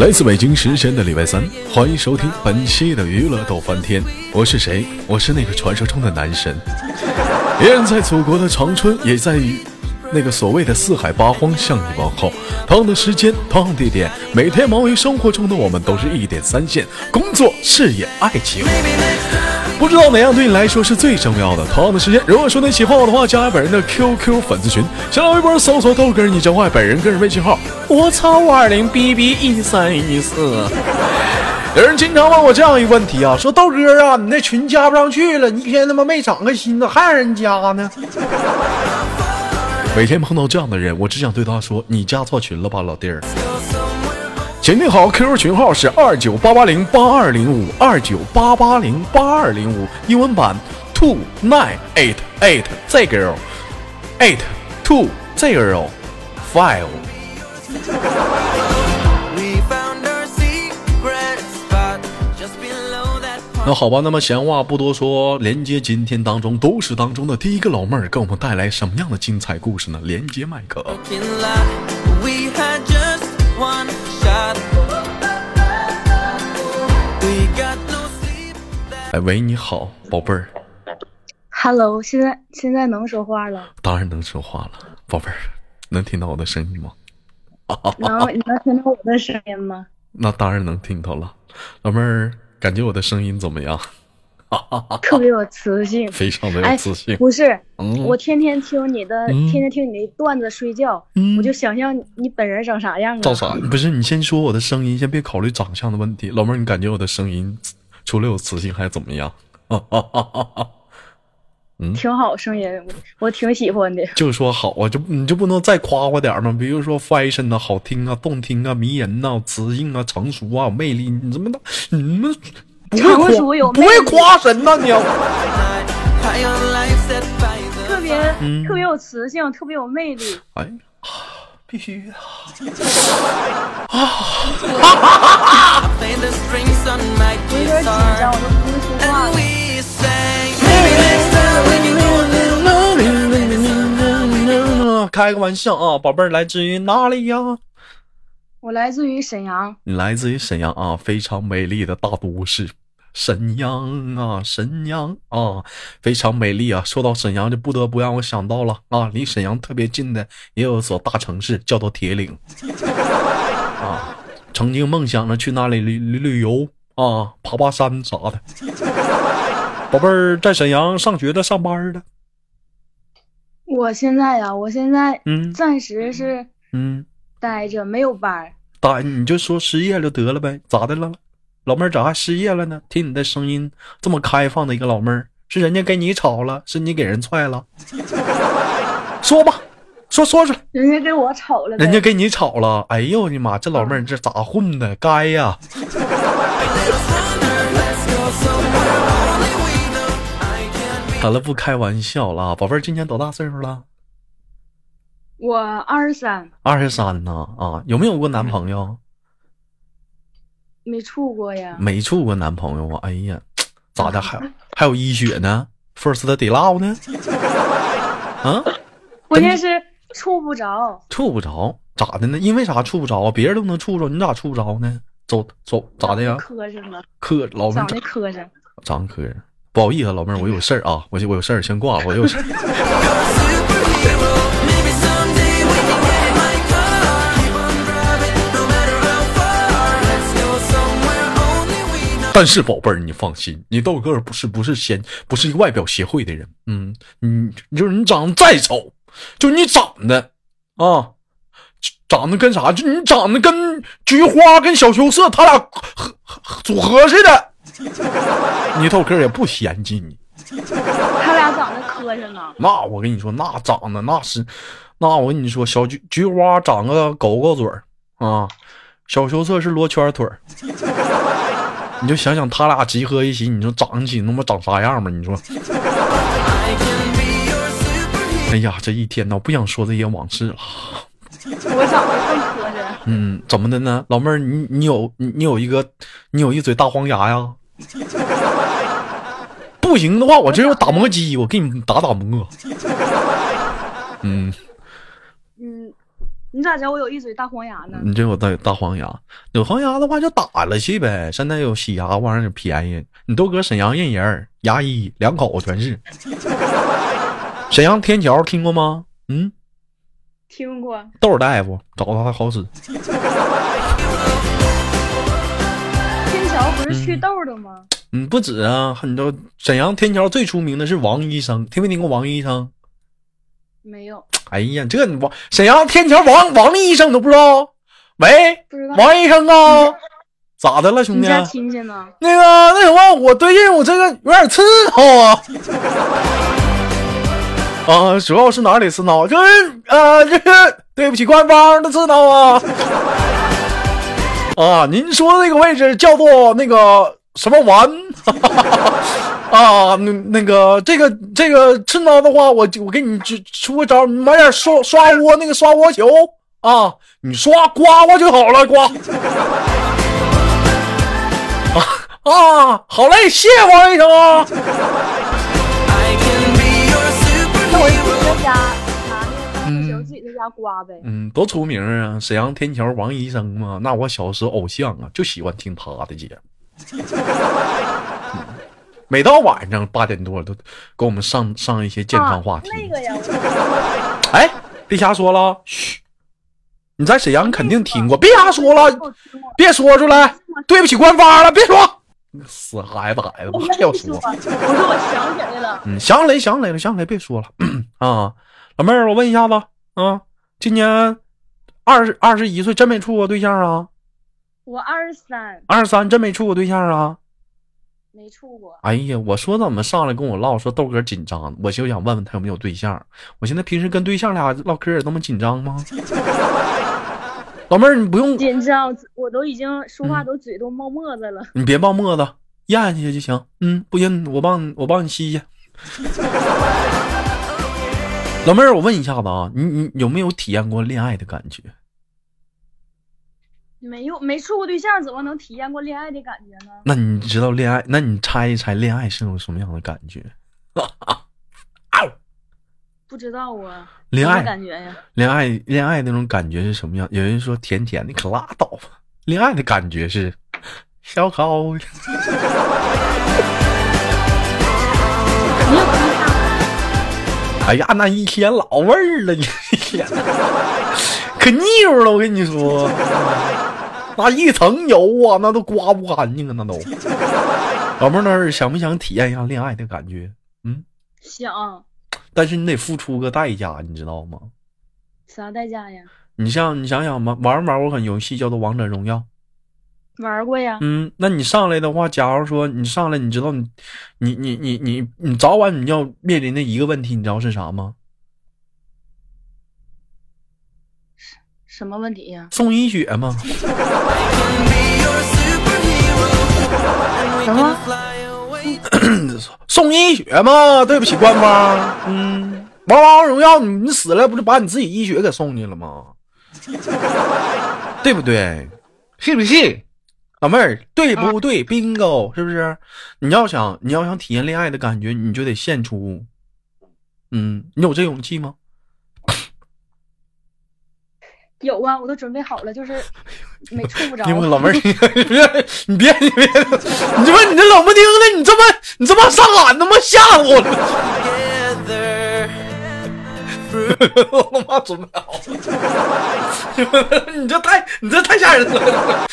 来自北京时间的礼拜三，欢迎收听本期的娱乐逗翻天。我是谁？我是那个传说中的男神，依然在祖国的长春，也在于那个所谓的四海八荒向你问候。同样的时间，同样地点，每天忙于生活中的我们都是一点三线：工作、事业、爱情。不知道哪样对你来说是最重要的？同样的时间，如果说你喜欢我的话，加本人的 QQ 粉丝群，新浪微博搜索豆哥你真坏，本人个人微信号我操五二零 B B 一三一四。有人经常问我这样一个问题啊，说豆哥啊，你那群加不上去了，你一天他妈没长个心，咋还让人加呢？每天碰到这样的人，我只想对他说，你加错群了吧，老弟儿。请听好，QQ 群号是二九八八零八二零五二九八八零八二零五，英文版 two nine eight eight zero eight two zero five。那好吧，那么闲话不多说，连接今天当中都市当中的第一个老妹儿，给我们带来什么样的精彩故事呢？连接麦克。哎喂，你好，宝贝儿。Hello，现在现在能说话了？当然能说话了，宝贝儿，能听到我的声音吗？能，你能听到我的声音吗？那当然能听到了，老妹儿，感觉我的声音怎么样？特别有磁性，非常的有磁性。不是，我天天听你的，天天听你的段子睡觉，我就想象你本人长啥样啊？照啥？不是，你先说我的声音，先别考虑长相的问题。老妹儿，你感觉我的声音？除了有磁性还怎么样？嗯，挺好，声音我挺喜欢的。就说好啊，就你就不能再夸夸点吗？比如说 fashion 啊，好听啊，动听啊，迷人呐，磁性啊，成熟啊，有魅力。你怎么的？你们成熟有不会夸神呐？你特别特别有磁性，特别有魅力。哎。必须的啊！有点紧张，我都不会说话了。开个玩笑啊，宝贝儿，来自于哪里呀？我来自于沈阳。你来自于沈阳啊，非常美丽的大都市。沈阳啊，沈阳啊，非常美丽啊！说到沈阳，就不得不让我想到了啊，离沈阳特别近的也有所大城市，叫做铁岭啊。曾经梦想着去那里旅旅旅游啊，爬爬山啥的。宝贝儿在沈阳上学的、上班的。我现在呀，我现在嗯，暂时是嗯，待着没有班。待你就说失业就得了呗，咋的了？老妹儿咋还失业了呢？听你的声音这么开放的一个老妹儿，是人家跟你吵了，是你给人踹了？说吧，说说出来。人家给我吵了。人家跟你吵了。哎呦我的妈，这老妹儿这咋混的？该呀。好了，不开玩笑了，宝贝儿今年多大岁数了？我二十三。二十三呢？啊，有没有过男朋友？没处过呀，没处过男朋友啊！哎呀，咋的还还有医学呢？First the love 呢？啊，关键是处不着，处不着，咋的呢？因为啥处不着啊？别人都能处着，你咋处不着呢？走走，咋的呀？磕碜了，磕老妹长得磕碜，长磕碜，不好意思，老妹儿，我有事儿啊，我我有事儿，先挂，我有事儿。但是宝贝儿，你放心，你豆哥不是不是先不是一个外表协会的人，嗯，你就是你长得再丑，就你长得啊，长得跟啥？就你长得跟菊花跟小羞涩，他俩合组合似的，你豆哥也不嫌弃你。他俩长得磕碜呢。那我跟你说，那长得那是，那我跟你说，小菊菊花长个狗狗嘴儿啊，小羞涩是罗圈腿儿。你就想想他俩集合一起，你说长起那么长啥样吧？你说，哎呀，这一天呢，不想说这些往事了。我长得更磕碜。嗯，怎么的呢，老妹儿，你你有你你有一个，你有一嘴大黄牙呀？不行的话，我这有打磨机，我给你打打磨。嗯嗯，你咋知道我有一嘴大黄牙呢？你这有大大黄牙，有黄牙的话就打了去呗。现在有洗牙玩意儿便宜，你都搁沈阳认人，牙医两口子全是。沈阳天桥听过吗？嗯，听过。豆大夫找他还好使。不是祛痘的吗？嗯，不止啊，你知道沈阳天桥最出名的是王医生，听没听过王医生？没有。哎呀，这王沈阳天桥王王医生都不知道？喂，不知道。王医生啊，咋的了，兄弟？亲戚呢？那个那什么，我最近我这个有点刺挠啊。啊，主要是哪里刺挠？就是呃，就是对不起官方的刺挠啊。啊，您说的那个位置叫做那个什么丸？啊，那那个这个这个刺挠的话，我我给你出出个招，买点刷刷窝那个刷窝球啊，你刷刮刮就好了，刮。啊 啊，好嘞，谢谢王医生啊。家瓜呗。嗯，多出名啊，沈阳天桥王医生嘛，那我小时候偶像啊，就喜欢听他的节目。每到晚上八点多，都给我们上上一些健康话题。那个呀，哎，别瞎说了，嘘！你在沈阳肯定听过，别瞎说了，别说出来，对不起官方了，别说。死孩子，孩子，还要说。我说我想起来了，嗯，想起来，想起来了，想起来，别说了啊！老妹儿，我问一下子啊，今年二十二十一岁，真没处过对象啊？我二十三。二十三，真没处过对象啊？没处过。哎呀，我说怎么上来跟我唠，说豆哥紧张，我就想问问他有没有对象。我现在平时跟对象俩唠嗑也，那么紧张吗？老妹儿，你不用紧张，我都已经说话都嘴都冒沫子了。你别冒沫子，咽下去就行。嗯，不行，我帮你，我帮你吸吸。老妹儿，我问一下子啊，你你有没有体验过恋爱的感觉？没有，没处过对象，怎么能体验过恋爱的感觉呢？那你知道恋爱？那你猜一猜，恋爱是种什么样的感觉？不知道啊。恋爱感觉呀？恋爱恋爱那种感觉是什么样？有人说甜甜的，可拉倒吧。恋爱的感觉是小高。哎呀，那一天老味儿了，你天，可腻乎了，我跟你说。那一层油啊，那都刮不干净啊，那都。老妹儿，那想不想体验一下恋爱的感觉？嗯，想。但是你得付出个代价，你知道吗？啥代价呀？你像你想想吧，玩没玩过款游戏叫做《王者荣耀》？玩过呀。嗯，那你上来的话，假如说你上来，你知道你，你你你你你早晚你要面临的一个问题，你知道是啥吗？什么问题呀？送一血吗？什么？送一血吗？对不起，官方。嗯，玩王者荣耀，你你死了不是把你自己一血给送去了吗？对不对？信不信？老妹儿，对不对？bingo，是不是？你要想你要想体验恋爱的感觉，你就得献出。嗯，你有这勇气吗？有啊，我都准备好了，就是没处不着。老妹儿，你别你别你别，你 这你这冷不丁的，你这么你这么上俺，他妈吓唬我了！我他妈准备好了，你这太你这太吓人了！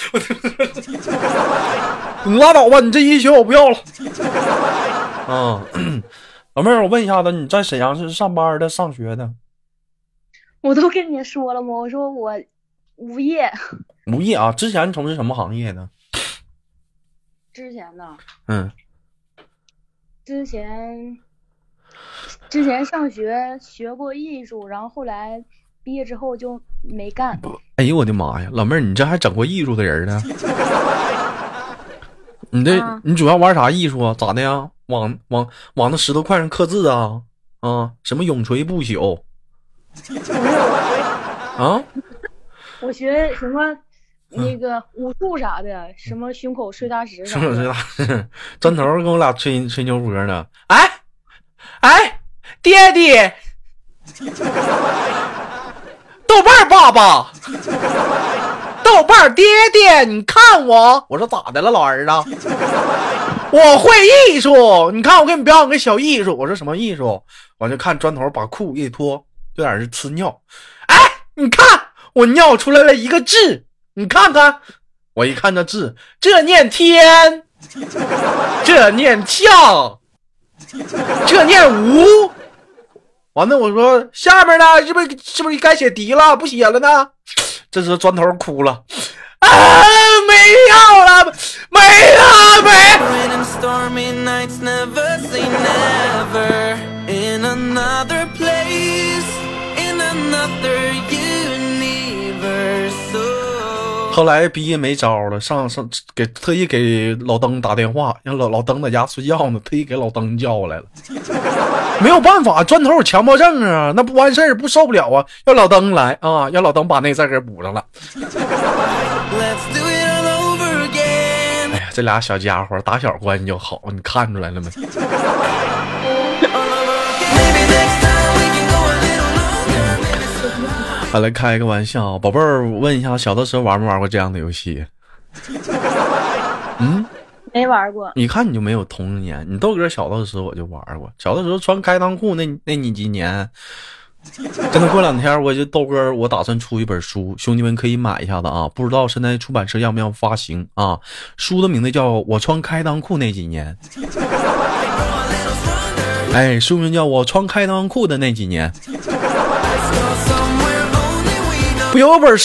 你拉倒吧，你这一宿我不要了。啊，老妹儿，我问一下子，你在沈阳是上班的、上学的？我都跟你说了吗？我说我无业。无业啊？之前从事什么行业呢？之前呢？嗯。之前之前上学学过艺术，然后后来毕业之后就没干。哎呦我的妈呀，老妹儿，你这还整过艺术的人呢？你这你主要玩啥艺术啊？咋的呀？往往往那石头块上刻字啊？啊？什么永垂不朽？啊！我学什么那个武术啥的，什么胸口碎大石胸口碎大石，砖头跟我俩吹吹牛波呢。哎哎，爹爹，豆瓣爸爸，豆瓣爹爹，你看我。我说咋的了，老儿子？我会艺术，你看我给你表演个小艺术。我说什么艺术？我就看砖头把裤一脱，就在这吃尿。哎，你看我尿出来了一个字，你看看。我一看这字，这念天，这念炝，这念无。完了，我说下面呢，是不是是不是该写敌了？不写了呢？这时砖头哭了，啊，没药了，没了，没。后来逼也没招了，上上给特意给老登打电话，让老老登在家睡觉呢，特意给老登叫过来了。没有办法，砖头有强迫症啊，那不完事儿不受不了啊，要老登来啊，让老登把那字给补上了。哎呀，这俩小家伙打小关系就好，你看出来了没？好，来开个玩笑，宝贝儿，问一下，小的时候玩没玩过这样的游戏？嗯，没玩过。你看你就没有童年。你豆哥小的时候我就玩过，小的时候穿开裆裤那那你几年？真的过两天我就豆哥，我打算出一本书，兄弟们可以买一下子啊！不知道现在出版社要不要发行啊？书的名字叫《我穿开裆裤那几年》。哎，书名叫《我穿开裆裤的那几年》。不有本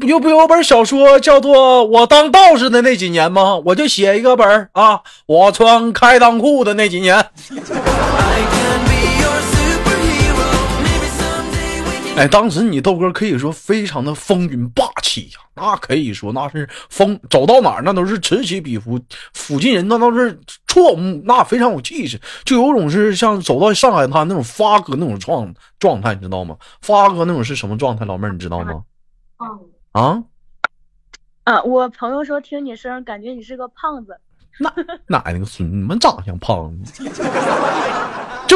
不有不有本小说叫做我当道士的那几年吗？我就写一个本啊，我穿开裆裤的那几年。哎，当时你豆哥可以说非常的风云霸气呀，那可以说那是风走到哪儿那都是此起彼伏，附近人那都是错目，那非常有气势，就有种是像走到上海滩那种发哥那种状状态，你知道吗？发哥那种是什么状态？老妹儿你知道吗？啊啊！我朋友说听你声感觉你是个胖子。那哪那个孙你们长相胖？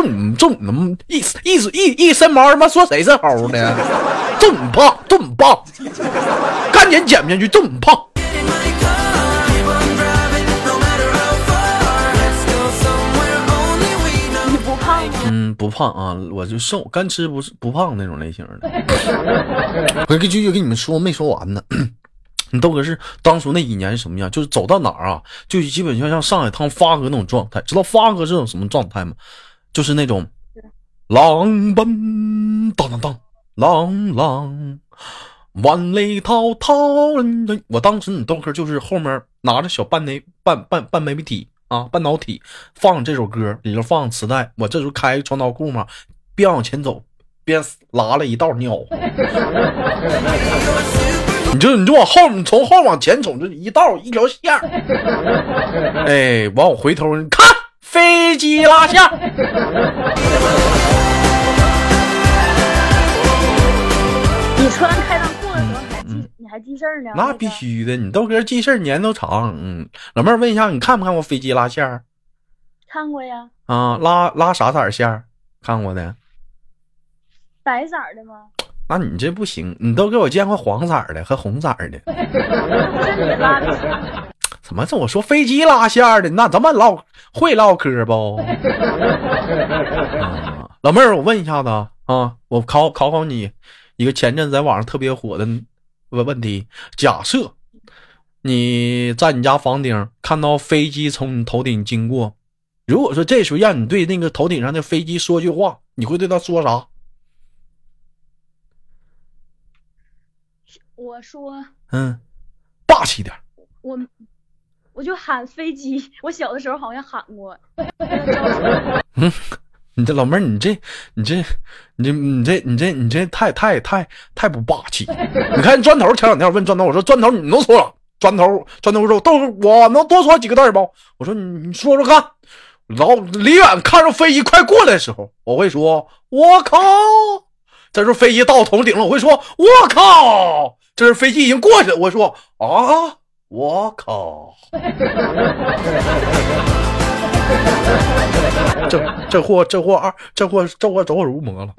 就你就那么一一一一身毛，他妈说谁是猴呢？这么胖，这么胖，赶紧减不下去，这么胖。嗯，不胖啊，我就瘦，干吃不是不胖那种类型的。我继续跟你们说，没说完呢。你豆哥是当初那几年是什么样？就是走到哪儿啊，就基本上像上海滩发哥那种状态。知道发哥是种什么状态吗？就是那种浪奔当当当，浪浪万里滔滔。我当时你豆哥就是后面拿着小半内半半半媒体。啊，半导体放这首歌，里头放磁带。我这时候开穿裆裤嘛，边往前走边拉了一道尿。你就你就往后，你从后往前走，就一道一条线。哎，完我回头你看，飞机拉线。你穿开裆裤的时候还记？还记事儿呢？那必须的，你豆哥记事儿年头长。嗯，老妹儿问一下，你看没看过飞机拉线儿？看过呀。啊，拉拉啥色儿线儿？看过的。白色的吗？那你这不行，你都给我见过黄色的和红色的。怎么这我说飞机拉线的？那咱们唠会唠嗑不？老妹儿，我问一下子啊，我考考考你一个前阵在网上特别火的。问问题：假设你在你家房顶看到飞机从你头顶经过，如果说这时候让你对那个头顶上的飞机说句话，你会对他说啥？我说，嗯，霸气点。我我就喊飞机，我小的时候好像喊过。嗯。你这老妹儿，你这，你这，你这，你这，你这，你这太太太太不霸气！你看砖头前两天问砖头，我说砖头你能说？砖头砖头说豆我能多说几个字不？我说你你说说看。老离远看着飞机快过来的时候，我会说我靠。这时候飞机到我头顶了，我会说我靠。这是飞机已经过去了，我说啊我靠！这这货这货二这货这货走火入魔了。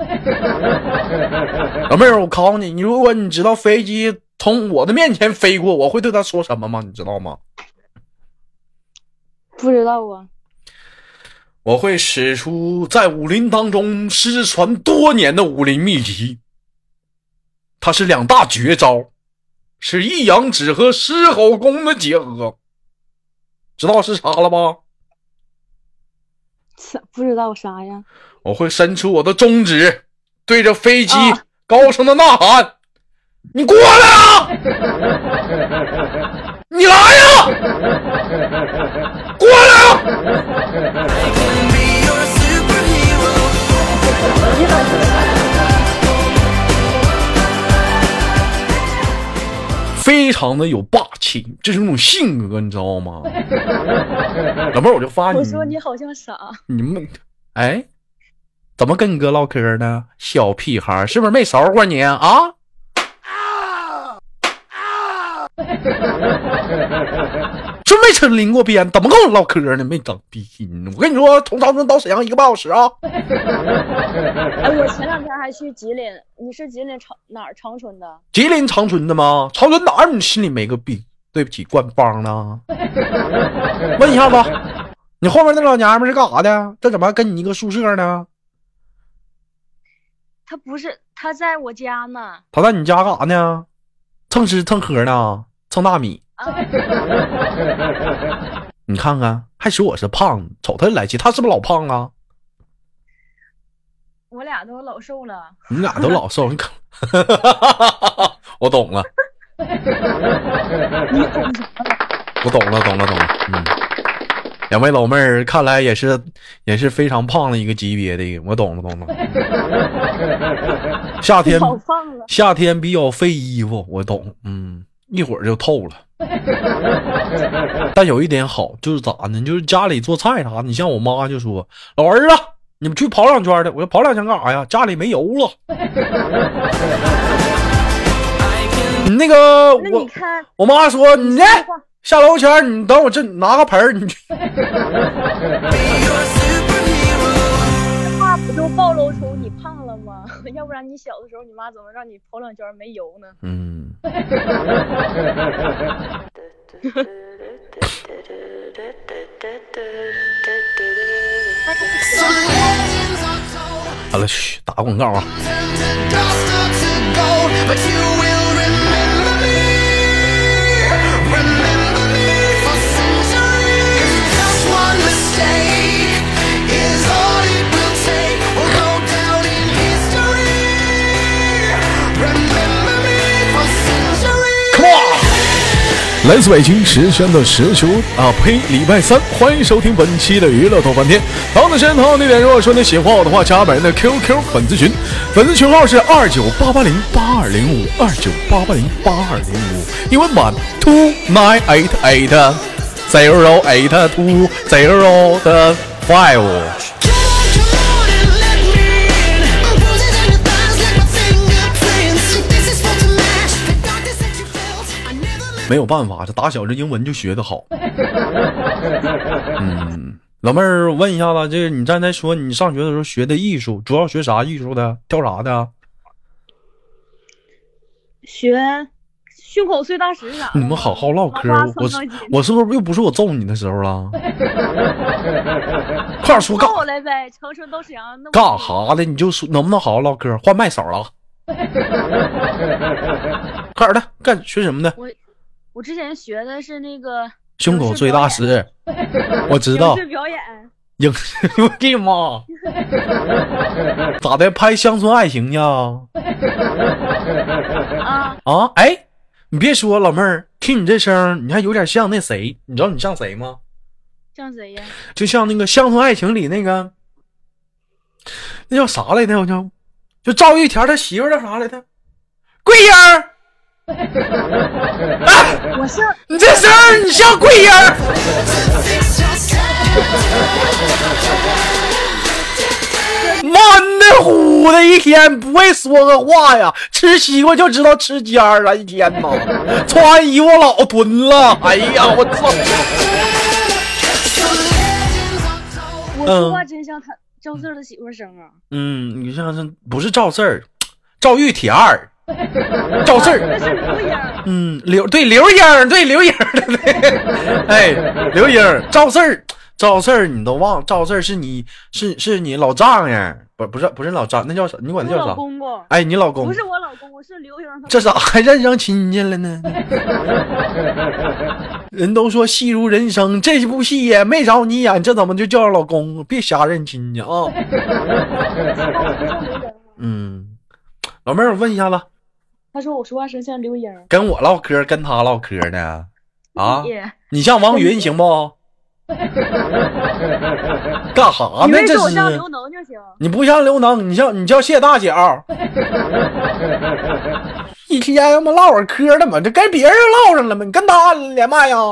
老妹儿，我考你，你如果你知道飞机从我的面前飞过，我会对他说什么吗？你知道吗？不知道啊。我会使出在武林当中失传多年的武林秘籍，它是两大绝招，是一阳指和狮吼功的结合，知道是啥了吧？不知道啥呀？我会伸出我的中指，对着飞机啊高声的呐喊：“你过来啊！你来呀！过来啊！” 非常的有霸气，这是那种性格，你知道吗？老妹儿，我就发你，我说你好像傻。你们，哎，怎么跟你哥唠嗑呢？小屁孩，是不是没勺过你啊？啊啊没吃淋过边，怎么跟我唠嗑呢？没长逼心。我跟你说，从长春到沈阳一个半小时啊。哎，我前两天还去吉林，你是吉林长哪儿长春的？吉林长春的吗？长春哪儿？你心里没个逼？对不起，官方呢？问一下子，你后面那老娘们是干啥的？这怎么还跟你一个宿舍呢？她不是，她在我家呢。她在你家干啥呢？蹭吃蹭喝呢？蹭大米？啊，你看看，还说我是胖子，瞅他来气，他是不是老胖啊？我俩都老瘦了。你俩都老瘦，你可，我懂了，你懂啥了？我懂了，懂了，懂了。嗯，两位老妹儿，看来也是也是非常胖的一个级别的，我懂了，懂了。夏天好胖了。夏天比较费衣服，我懂，嗯，一会儿就透了。但有一点好，就是咋呢？就是家里做菜啥的，你像我妈就说：“老儿子，你们去跑两圈的。”我说：“跑两圈干啥呀？家里没油了。”你 那个那我我妈说你这说话下楼前，你等我这拿个盆儿，你去。Superhero. 话不就暴露出？要不然你小的时候，你妈怎么让你跑两圈没油呢？嗯好了，嘘，打个广告啊。来自北京时间的十九啊呸，礼拜三，欢迎收听本期的娱乐豆翻天。同样的时间，同样地点，如果说你喜欢我的话，加本人的 QQ 粉丝群，粉丝群号是二九八八零八二零五二九八八零八二零五，英文版 two nine eight eight zero eight two zero 的 five。没有办法，这打小这英文就学的好。嗯，老妹儿，我问一下子，这个你刚才说你上学的时候学的艺术，主要学啥艺术的？跳啥的？学胸口碎大石啥。你们好好唠嗑，我我是不是又不是我揍你的时候了？快点说干我来呗，长春到沈阳那干啥的？你就说能不能好好唠嗑？换麦手了，快点的，干学什么的？我之前学的是那个胸口碎大石，我知道影。视表演，影视，我的妈！咋的？拍乡村爱情去啊？啊，啊，哎，你别说，老妹儿，听你这声，你还有点像那谁？你知道你像谁吗？像谁呀？就像那个《乡村爱情》里那个，那叫啥来着？我叫就赵玉田他媳妇叫啥来着？桂英儿。哎，我像你这声儿，你像桂英儿。满的呼的一天，不会说个话呀，吃西瓜就知道吃尖儿了，一天呐，穿衣服老蹲了，哎呀，我操！我说话真像他赵四儿的媳妇声啊！嗯，你像是不是赵四儿，赵玉铁二，赵四儿，嗯，刘对刘英儿，对刘英儿，对，哎，刘英儿，赵四儿，赵四儿，你都忘，赵四儿是你是是你老丈人，不不是不是老丈，那叫啥？你管他叫啥？公公，哎，你老公不是我老公，我是刘英儿这咋还认上亲戚了呢？人都说戏如人生，这部戏也没找你演，这怎么就叫老公？别瞎认亲戚啊！嗯，老妹儿，我问一下子，他说我说话声像刘英儿。跟我唠嗑，跟他唠嗑呢？啊，你你像王云行不？干哈你呢？这是刘能就行。你不像刘能，你像你叫谢大脚。一天他妈唠会儿嗑的嘛，这跟别人唠上了吗？你跟他连麦呀？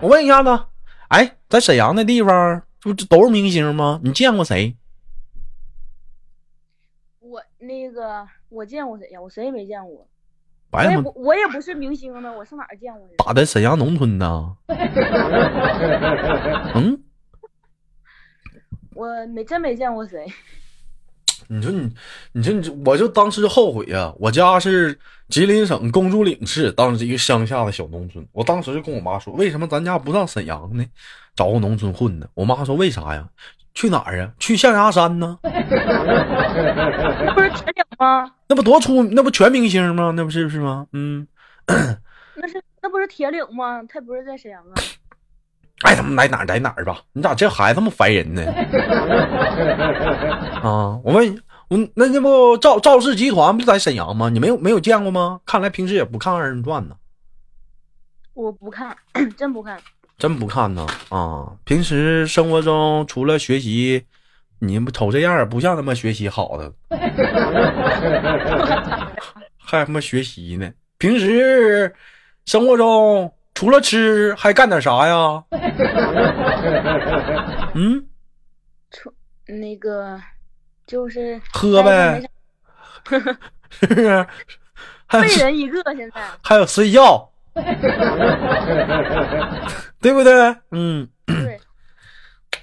我问一下子，哎，在沈阳那地方，不这都是明星吗？你见过谁？我那个我见过谁呀？我谁也没见过。我白我也不是明星呢，我上哪儿见过人？打在沈阳农村呢？嗯，我没真没见过谁。你说你，你说你，我就当时后悔呀、我家是吉林省公主岭市，当时一个乡下的小农村。我当时就跟我妈说，为什么咱家不上沈阳呢？找个农村混呢？我妈说为啥呀？去哪儿啊？去象牙山呢？那 不是铁岭吗？那不多出，那不全明星吗？那不是是吗？嗯，那是那不是铁岭吗？他不是在沈阳啊？爱他妈来哪儿来哪儿吧。你咋这孩子这么烦人呢？啊，我问你，我那那不赵赵氏集团不在沈阳吗？你没有没有见过吗？看来平时也不看二人转呢。我不看，真不看。真不看呢啊！平时生活中除了学习，你不瞅这样儿不像他妈学习好的，还他妈学习呢。平时生活中除了吃还干点啥呀？嗯，那个就是喝呗 是不是？还人一个，现在还有睡觉，对不对？嗯。对，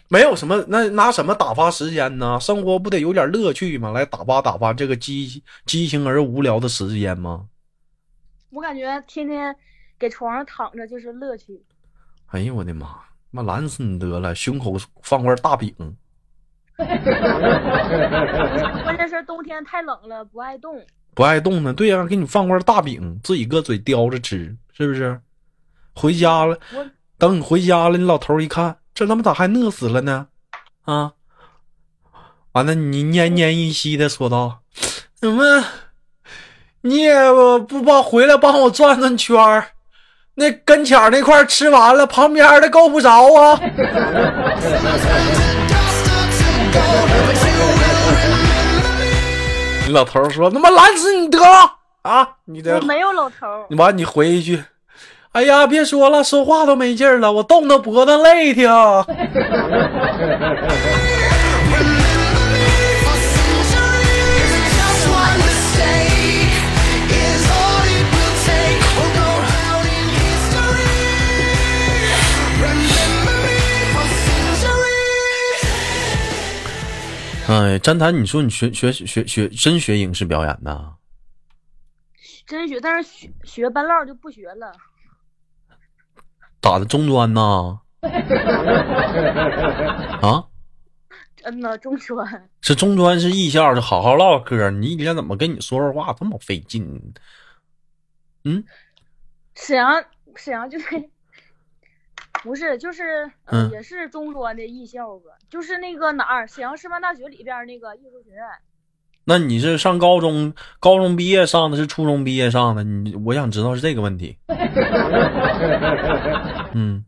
没有什么，那拿什么打发时间呢？生活不得有点乐趣吗？来打发打发这个激激情而无聊的时间吗？我感觉天天给床上躺着就是乐趣。哎呦我的妈！妈懒死你得了，胸口放块大饼，关键是冬天太冷了，不爱动。不爱动呢。对呀、给你放块大饼，自己搁嘴叼着吃，是不是？回家了，等你回家了，你老头一看，这他妈咋还饿死了呢？啊！完了，你奄奄一息的说道：“怎么，你也不帮回来帮我转转圈儿？那跟前那块吃完了，旁边的够不着啊！” 你老头说：“他妈懒死你得了啊！你的我没有老头，你完，你回一句：“哎呀，别说了，说话都没劲儿了，我冻得脖子累挺。哎，詹谈，你说你学学学学真学影视表演呢？真学，但是学学半唠就不学了。咋的中专呐？啊，真的中专，是中专是艺校，就好好唠嗑。你一天怎么跟你说说话这么费劲？嗯，沈阳沈阳就是不是就是、也是中专的艺校吧？就是那个哪儿沈阳师范大学里边那个艺术学院。那你是上高中，高中毕业上的是初中毕业上的？你我想知道是这个问题。嗯，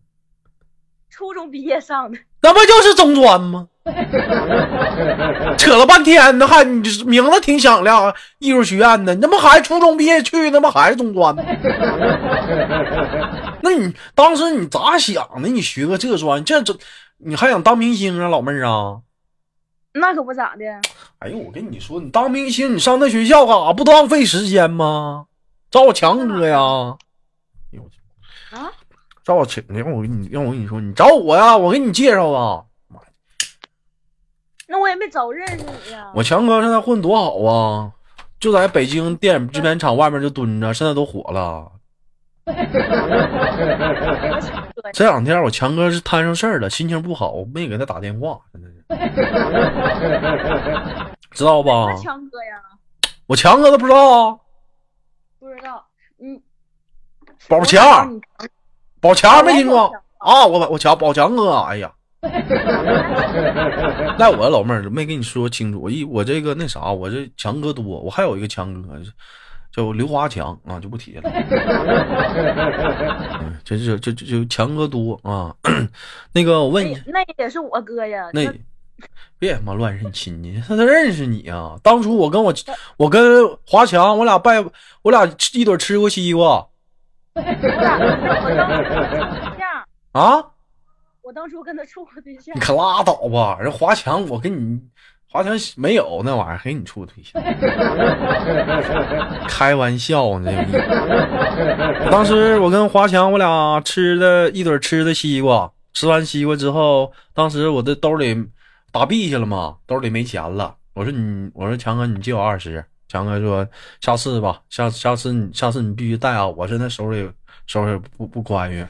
初中毕业上的，那不就是中专吗？扯了半天呢，还你这名字挺响亮，艺术学院的，那不还初中毕业去，他妈还是中专呢？那你当时你咋想的？你学个这专，这这你还想当明星啊，老妹儿啊？那可不咋的。哎呦，我跟你说，你当明星，你上那学校干啥？不浪费时间吗？找我强哥呀！哎呦我去啊？找我强，让我跟你，让我跟你说，你找我呀，我给你介绍啊。那我也没早认识你呀。我强哥现在混多好啊，就在北京电影制片厂外面就蹲着，现在都火了。这两天我强哥是摊上事儿了，心情不好，没给他打电话，真的是，知道吧？强哥呀，我强哥都不知道啊，不知道。嗯，宝强，宝强没听过啊？我我强宝强哥，哎呀，赖我老妹儿没跟你说清楚，我一我这个那啥，我这强哥多，我还有一个强哥叫刘华强啊，就不提了。嗯这是这这这强哥多啊。那个我问你，那那也是我哥呀。那别他妈乱认亲戚，他他认识你啊？当初我跟我我跟华强，我俩拜我俩一堆吃过西瓜啊。我当初跟他处过对象你。可拉倒吧！人华强，我跟你华强没有那玩意儿，给你处对象，开玩笑呢。当时我跟华强，我俩吃的一堆吃的西瓜，吃完西瓜之后，当时我的兜里打币去了嘛，兜里没钱了。我说你，我说强哥，你借我二十。强哥说下次吧，下下次你下次你必须带啊！我现在手里手里不不宽裕，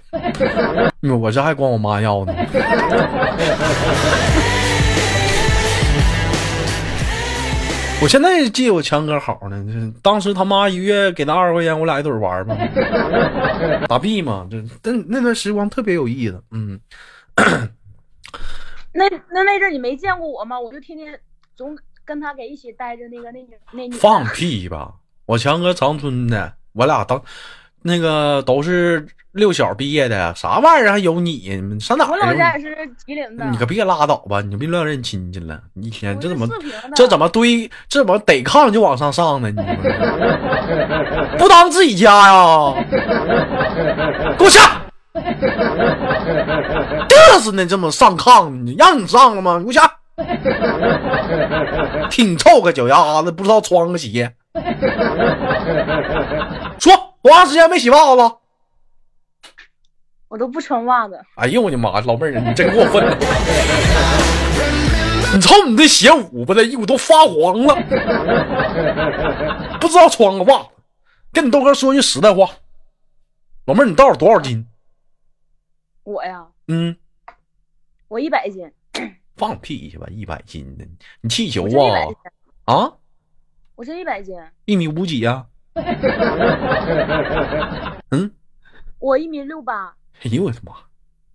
我这还管我妈要呢。我现在记我强哥好呢，这当时他妈一月给他二十块钱，我俩一堆玩儿嘛，打币嘛，这但那段时光特别有意思，嗯，那那那阵儿你没见过我吗？我就天天总跟他给一起待着那个那女那女。放屁吧！我强哥长春的，我俩当那个都是六小毕业的，啥玩意儿还有你？你上哪我老？家也是吉林的。你可别拉倒吧！你就别乱认亲戚了。你一天这怎么这怎么堆这怎么逮炕就往上上呢？你 不当自己家呀？给我下！嘚瑟呢，这么上炕呢？让你上了吗？给我下！挺臭个脚丫子，不知道穿个鞋。说多长时间没洗袜子了？我都不穿袜子。哎呦我的妈！老妹儿，你真过分！你瞅你这鞋捂巴的，衣服都发黄了，不知道穿个袜子。跟你豆哥说句实在话，老妹儿，你到底多少斤？我呀，嗯，我一百斤，放屁去吧，一百斤的，你气球啊？，啊，我真一百斤，一米五几呀、嗯，我一米六八，哎呦我的妈！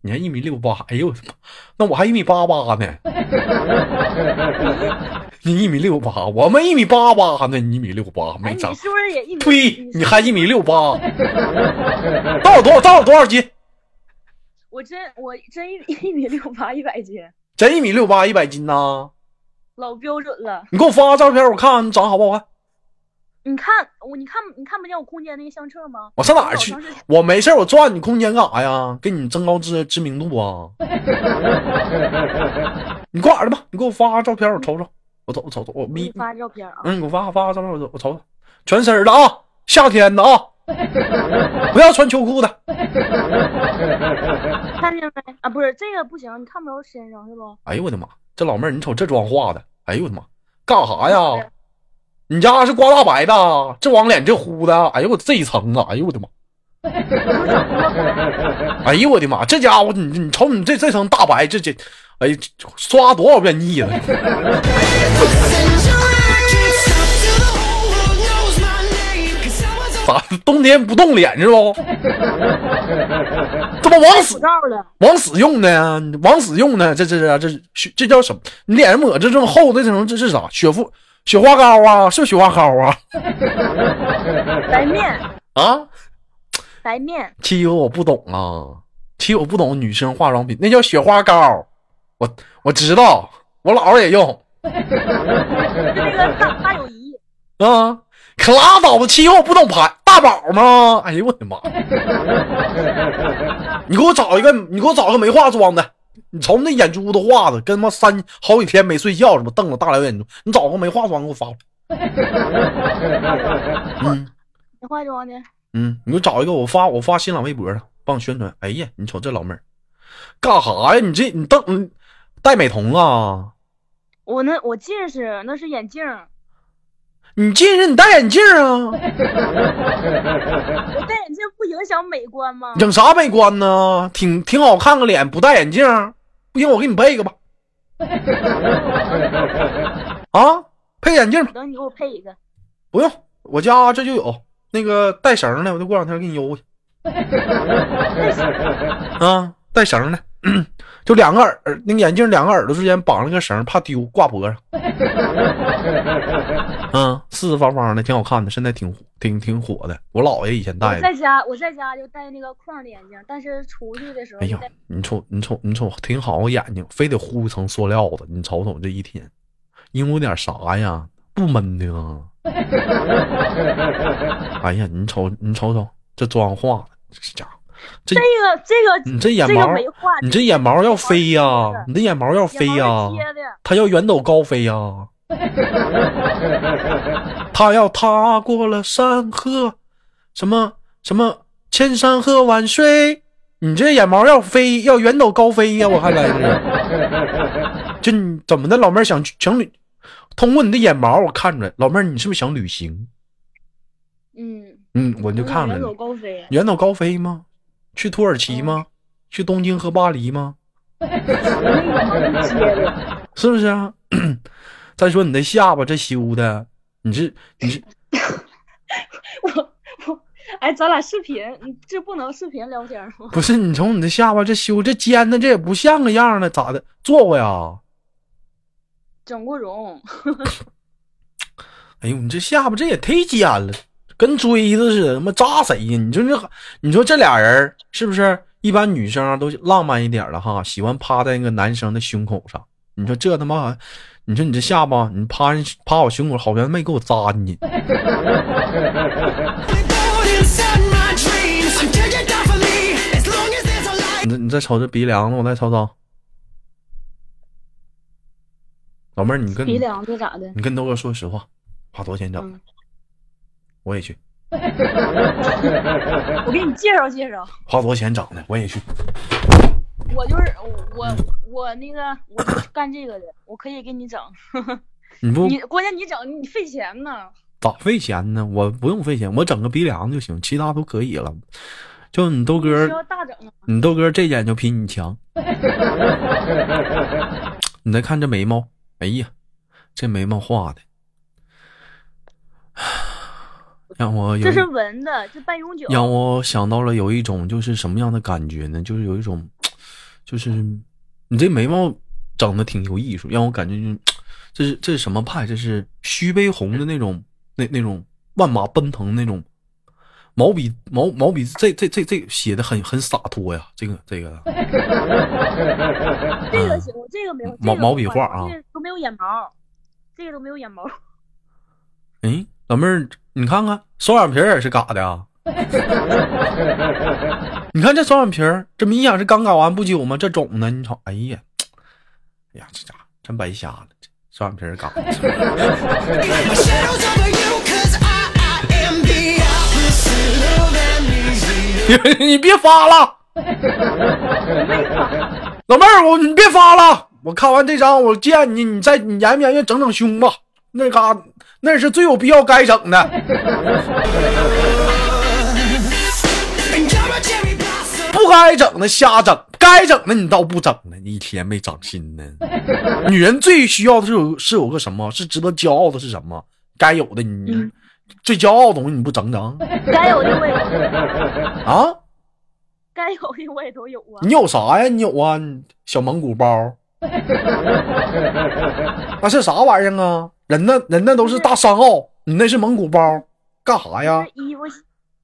你还一米六八，哎呦我的妈！那我还一米八八呢。你一米六八，我们一米八八呢，你一米六八，哎，没长。你是不是也一米？呸！你还一米六八，嗯到底多少？到底多少斤？我真我真一一米六八，一百斤，真一米六八，一百斤呐！老标准了。你给我发个照片，我看看你长得好不好看。你看我，你看你看不见我空间那个相册吗？我上哪儿去我没事儿我转你空间干啥呀？给你增高知知名度啊！你挂哪儿的吧？你给我发个照片，我瞅瞅。我瞅我瞅瞅，我眯我给你。发照片啊。嗯，你给我发发个照片，我瞅我瞅瞅。全身的啊，夏天的啊，不要穿秋裤的。看见没？啊，不是这个不行，你看不着身上是不？哎呦我的妈！这老妹儿，你瞅这妆化的，哎呦我的妈，干啥呀？你家是刮大白的？这往脸这呼的？哎呦我这一层啊！哎呦我的妈！哎呦我的妈！这家伙，你你瞅你这这层大白，这这，哎呀，刷多少遍腻了咋冬天不冻脸是不？这不往死。往死用的呀？往死用的，这这这这这这叫什么？你脸上抹这这么厚的这种这是啥？雪肤雪花膏啊？是不是雪花膏啊？白面，啊？白面，欺负我不懂啊！欺负我不懂女生化妆品，那叫雪花膏。我我知道，我姥姥也用就那个大大友谊，啊。可拉倒吧，欺负我不懂牌大宝吗？哎呦我的妈！你给我找一个，你给我找个没化妆的，你瞅你那眼珠子画的，跟他妈三好几天没睡觉似的，瞪着大老眼珠。你找个没化妆给我发。嗯没化妆的，嗯，你给我找一个，我发我发新浪微博上，帮我宣传。哎呀，你瞅这老妹儿，干啥呀？你这你瞪你戴美瞳啊？我那我近视，那是眼镜儿，你近视你戴眼镜啊？我戴眼镜不影响美观吗？整啥美观呢？挺挺好看个脸，不戴眼镜，不行我给你配一个吧。啊，配眼镜等你给我配一个，不用，我家这就有那个带绳的，我就过两天给你邮过去。啊，带绳的，就两个耳那个眼镜两个耳朵之间绑了个绳，怕丢，挂脖上。嗯，四四方方的，挺好看的，现在挺火挺挺火的。我姥爷以前戴的。我在家我在家就戴那个框的眼镜，但是出去的时候哎呀，你瞅你瞅你瞅，挺好眼睛，非得糊一层塑料子。你瞅瞅这一天，因为有点啥呀？不闷的啊！哎呀，你瞅你瞅瞅这妆化的，这家伙，这这个这个你这眼毛你这眼毛要飞呀、你这眼毛要飞呀、眼毛是贴的，它要远走高飞呀、他要踏过了山河，什么什么千山和万水，你这眼毛要飞，要远走高飞呀、我还来着。这你怎么的，老妹儿想想旅？通过你的眼毛，我看出来，老妹儿你是不是想旅行？嗯，嗯，我就看了远走高飞，远走高飞吗？去土耳其吗？去东京和巴黎吗？是不是啊？再说你这下巴这修的，你这你这 我我哎，咱俩视频，你这不能视频聊天吗？不是你从你这下巴这修这尖的，这也不像个样的，咋的？做过呀？整过容，哎呦，你这下巴这也忒尖了，跟锥子似的，他妈扎谁呀？你说这，你说这俩人是不是？一般女生啊都浪漫一点了哈，喜欢趴在那个男生的胸口上。你说这他妈，你说你这下巴，你趴人趴我胸口，好像没给我扎进去。你你再瞅这鼻梁子，我再瞅瞅。老妹儿，你跟鼻梁子咋的？你跟豆哥说实话，花多少钱整？嗯我也去。我给你介绍介绍，花多少钱整的？我也去。我就是我我那个我干这个的，我可以给你整。你不你关键你整你费钱呢，咋费钱呢？我不用费钱，我整个鼻梁就行，其他都可以了。就你豆哥。你豆哥这点就比你强。你再看这眉毛，哎呀，这眉毛画的，让我有一这是纹的，这半永久。让我想到了有一种就是什么样的感觉呢？就是有一种，就是你这眉毛整的挺有艺术，让我感觉就是这是这是什么派？这是徐悲鸿的那种那那种万马奔腾那种毛笔毛毛笔，这这这这写的很很洒脱呀，这个这个 这个行，我这个没毛毛笔画啊这个都没有眼毛，这个都没有眼毛。哎，老妹儿，你看看双眼皮儿也是嘎的啊！你看这双眼皮儿，这明显是刚搞完不久吗？这肿的，你瞅，哎呀，哎呀，这家伙真白瞎了，这双眼皮儿嘎的。你别发了，老妹儿，我你别发了，我看完这张，我见你，你再你严不严愿整整胸吧，那嘎那是最有必要该整的。不该整的瞎整，该整的你倒不整呢，你一天没长心呢。女人最需要的是有是有个什么？是值得骄傲的是什么？该有的你、嗯最骄傲的东西你不整整 该有的我也都有，啊？该有的我也都有啊。你有啥呀？你有啊？小蒙古包，那是啥玩意儿啊？人那人那都是大商号，你那是蒙古包，干啥呀？衣服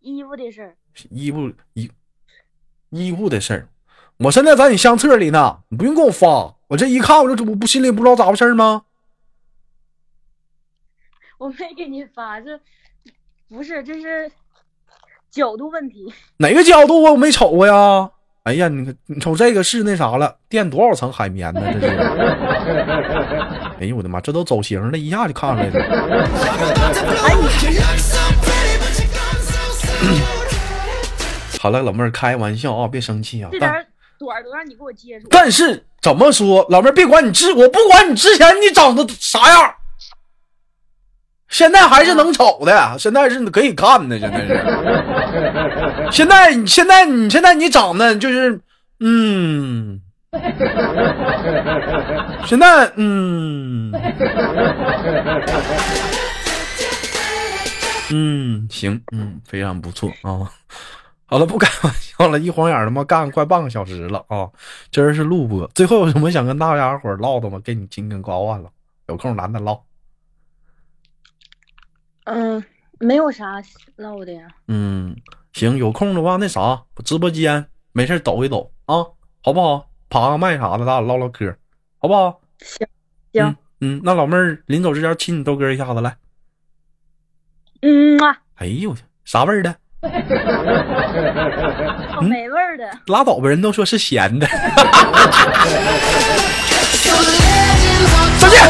衣服的事儿，衣服衣衣物的事儿，我现在在你相册里呢，你不用给我发，我这一看我就我不心里不知道咋回事吗？我没给你发，这不是这是角度问题。哪个角度我没瞅过呀？哎呀，你看，你瞅这个是那啥了，垫多少层海绵呢？这是。哎呦我的妈，这都走形了，一下就看出来了。You 好了，老妹儿，开玩笑啊，别生气啊。但这点短儿都让你给我接住。但是怎么说，老妹儿，别管你之，我不管你之前你长得啥样，现在还是能瞅的，现在是可以看的，现在是。现在你现在你现在你长得就是，嗯，现在嗯，嗯，行，嗯，非常不错啊。好了，不开玩笑了，一晃眼他妈干快半个小时了啊！今儿是录播，最后有什么想跟大家伙唠的吗？给你紧紧挂完了，有空咱再唠。嗯，没有啥唠的呀。嗯，行，有空的话那啥，直播间没事儿抖一抖啊，好不好？爬个麦啥的，咱俩唠唠嗑，好不好？行行嗯，嗯，那老妹儿临走之前亲你豆哥一下子来。嗯啊，哎呦我去，啥味儿的？美味儿的。拉倒吧人都说是咸的。再见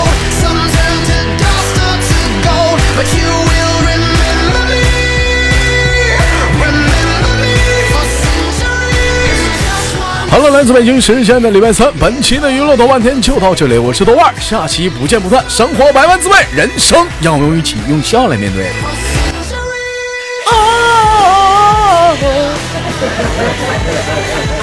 好了来自北京时间的礼拜三本期的娱乐豆半天就到这里我是豆瓣下期不见不散生活百万滋味人生让我们一起用笑来面对。Ha ha ha ha ha!